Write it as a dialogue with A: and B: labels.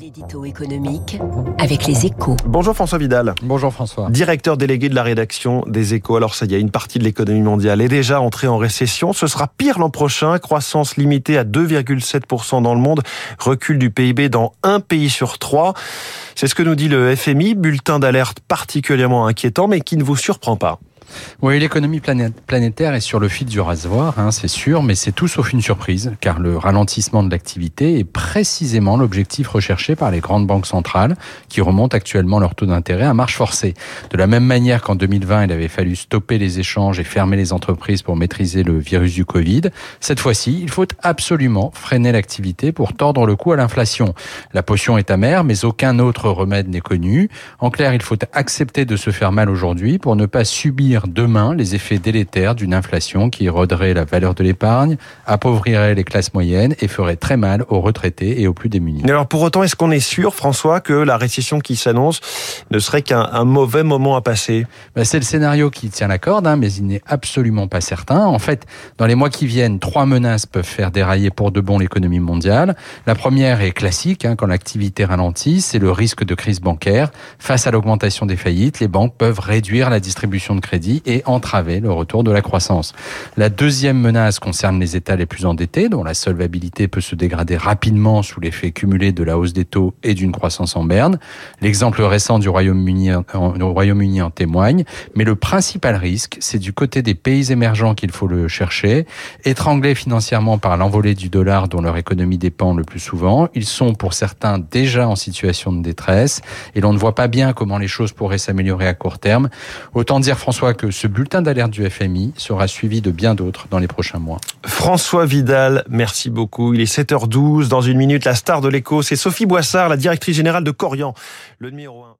A: L'édito économique avec les échos.
B: Bonjour François Vidal.
C: Bonjour François.
B: Directeur délégué de la rédaction des échos. Alors ça y est, une partie de l'économie mondiale est déjà entrée en récession. Ce sera pire l'an prochain. Croissance limitée à 2,7% dans le monde. Recul du PIB dans un pays sur trois. C'est ce que nous dit le FMI. Bulletin d'alerte particulièrement inquiétant mais qui ne vous surprend pas.
C: Oui, l'économie planétaire est sur le fil du rasoir, hein, c'est sûr, mais c'est tout sauf une surprise, car le ralentissement de l'activité est précisément l'objectif recherché par les grandes banques centrales, qui remontent actuellement leur taux d'intérêt à marche forcée. De la même manière qu'en 2020, il avait fallu stopper les échanges et fermer les entreprises pour maîtriser le virus du Covid, cette fois-ci, il faut absolument freiner l'activité pour tordre le cou à l'inflation. La potion est amère, mais aucun autre remède n'est connu. En clair, il faut accepter de se faire mal aujourd'hui pour ne pas subir demain les effets délétères d'une inflation qui éroderait la valeur de l'épargne, appauvrirait les classes moyennes et ferait très mal aux retraités et aux plus démunis.
B: Alors pour autant, est-ce qu'on est sûr, François, que la récession qui s'annonce ne serait qu'un mauvais moment à passer?
C: Ben, C'est le scénario qui tient la corde, hein, mais il n'est absolument pas certain. En fait, dans les mois qui viennent, trois menaces peuvent faire dérailler pour de bon l'économie mondiale. La première est classique, hein, quand l'activité ralentit, c'est le risque de crise bancaire. Face à l'augmentation des faillites, les banques peuvent réduire la distribution de et entraver le retour de la croissance. La deuxième menace concerne les États les plus endettés, dont la solvabilité peut se dégrader rapidement sous l'effet cumulé de la hausse des taux et d'une croissance en berne. L'exemple récent du Royaume-Uni Royaume en témoigne, mais le principal risque, c'est du côté des pays émergents qu'il faut le chercher. Étranglés financièrement par l'envolée du dollar dont leur économie dépend le plus souvent, ils sont pour certains déjà en situation de détresse et l'on ne voit pas bien comment les choses pourraient s'améliorer à court terme. Autant dire, François, que ce bulletin d'alerte du FMI sera suivi de bien d'autres dans les prochains mois.
B: François Vidal, merci beaucoup. Il est 7h12. Dans une minute, la star de l'écho, c'est Sophie Boissard, la directrice générale de Corian, le numéro 1.